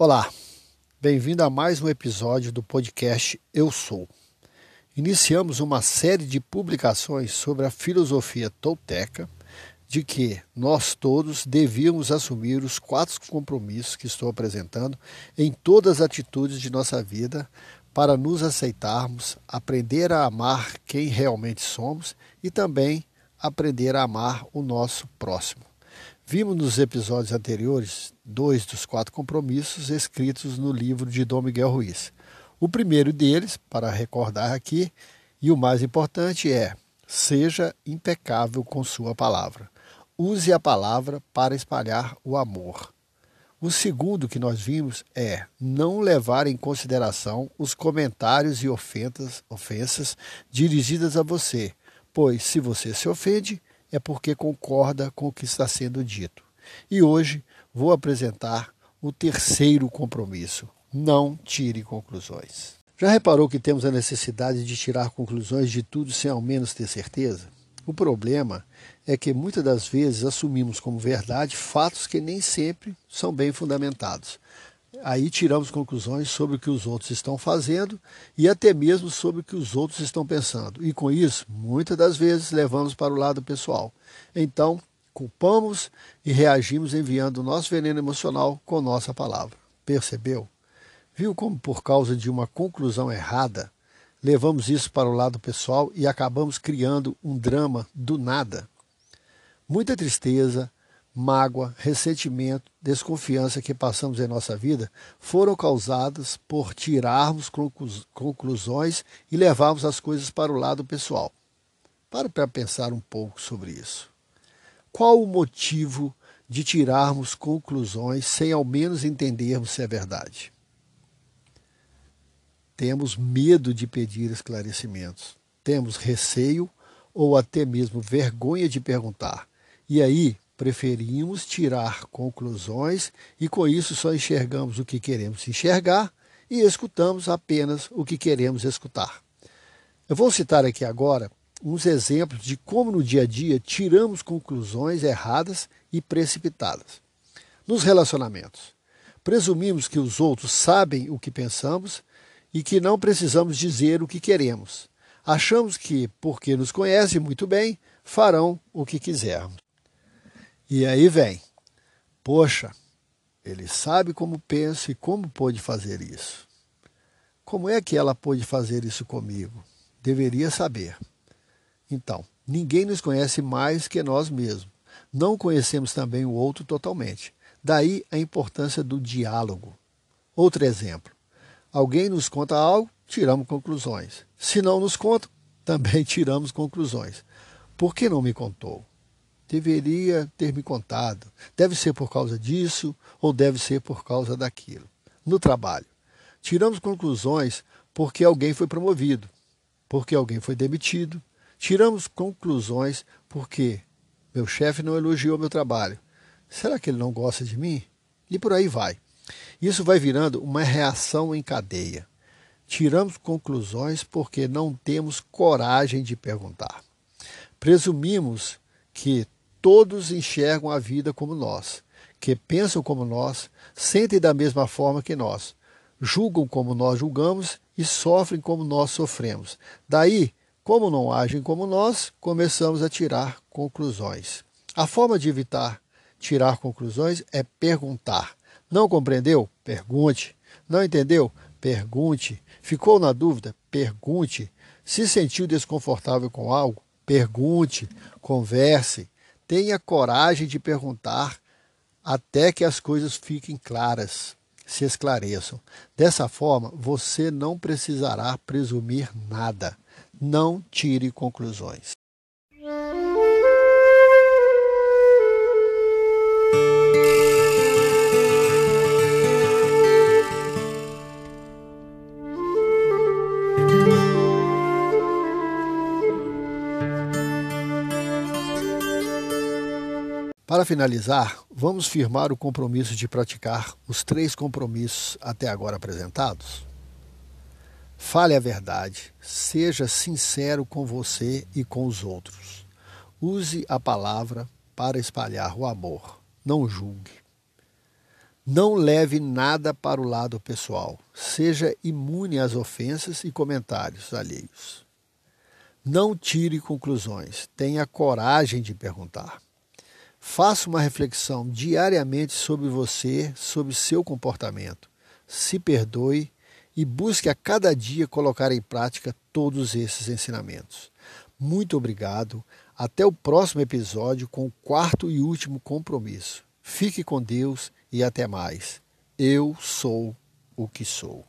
Olá, bem-vindo a mais um episódio do podcast Eu Sou. Iniciamos uma série de publicações sobre a filosofia tolteca de que nós todos devíamos assumir os quatro compromissos que estou apresentando em todas as atitudes de nossa vida para nos aceitarmos, aprender a amar quem realmente somos e também aprender a amar o nosso próximo. Vimos nos episódios anteriores dois dos quatro compromissos escritos no livro de Dom Miguel Ruiz. O primeiro deles, para recordar aqui, e o mais importante é: seja impecável com sua palavra. Use a palavra para espalhar o amor. O segundo que nós vimos é não levar em consideração os comentários e ofensas, ofensas dirigidas a você, pois se você se ofende, é porque concorda com o que está sendo dito. E hoje vou apresentar o terceiro compromisso: não tire conclusões. Já reparou que temos a necessidade de tirar conclusões de tudo sem ao menos ter certeza? O problema é que muitas das vezes assumimos como verdade fatos que nem sempre são bem fundamentados. Aí tiramos conclusões sobre o que os outros estão fazendo e até mesmo sobre o que os outros estão pensando. E com isso, muitas das vezes levamos para o lado pessoal. Então, culpamos e reagimos enviando o nosso veneno emocional com nossa palavra. Percebeu? Viu como, por causa de uma conclusão errada, levamos isso para o lado pessoal e acabamos criando um drama do nada? Muita tristeza, mágoa, ressentimento, desconfiança que passamos em nossa vida foram causadas por tirarmos conclusões e levarmos as coisas para o lado pessoal. Para para pensar um pouco sobre isso. Qual o motivo de tirarmos conclusões sem ao menos entendermos se é verdade? Temos medo de pedir esclarecimentos, temos receio ou até mesmo vergonha de perguntar. E aí preferimos tirar conclusões e com isso só enxergamos o que queremos enxergar e escutamos apenas o que queremos escutar. Eu vou citar aqui agora uns exemplos de como no dia a dia tiramos conclusões erradas e precipitadas. Nos relacionamentos, presumimos que os outros sabem o que pensamos e que não precisamos dizer o que queremos. Achamos que, porque nos conhecem muito bem, farão o que quisermos. E aí vem, poxa, ele sabe como penso e como pôde fazer isso. Como é que ela pôde fazer isso comigo? Deveria saber. Então, ninguém nos conhece mais que nós mesmos. Não conhecemos também o outro totalmente. Daí a importância do diálogo. Outro exemplo: alguém nos conta algo, tiramos conclusões. Se não nos conta, também tiramos conclusões. Por que não me contou? Deveria ter me contado. Deve ser por causa disso ou deve ser por causa daquilo. No trabalho, tiramos conclusões porque alguém foi promovido, porque alguém foi demitido. Tiramos conclusões porque meu chefe não elogiou meu trabalho. Será que ele não gosta de mim? E por aí vai. Isso vai virando uma reação em cadeia. Tiramos conclusões porque não temos coragem de perguntar. Presumimos que todos enxergam a vida como nós, que pensam como nós, sentem da mesma forma que nós, julgam como nós julgamos e sofrem como nós sofremos. Daí, como não agem como nós, começamos a tirar conclusões. A forma de evitar tirar conclusões é perguntar. Não compreendeu? Pergunte. Não entendeu? Pergunte. Ficou na dúvida? Pergunte. Se sentiu desconfortável com algo? Pergunte. Converse. Tenha coragem de perguntar até que as coisas fiquem claras, se esclareçam. Dessa forma, você não precisará presumir nada. Não tire conclusões. Para finalizar, vamos firmar o compromisso de praticar os três compromissos até agora apresentados? Fale a verdade, seja sincero com você e com os outros. Use a palavra para espalhar o amor, não julgue. Não leve nada para o lado pessoal. Seja imune às ofensas e comentários alheios. Não tire conclusões. Tenha coragem de perguntar. Faça uma reflexão diariamente sobre você, sobre seu comportamento. Se perdoe e busque a cada dia colocar em prática todos esses ensinamentos. Muito obrigado. Até o próximo episódio com o quarto e último compromisso. Fique com Deus e até mais. Eu sou o que sou.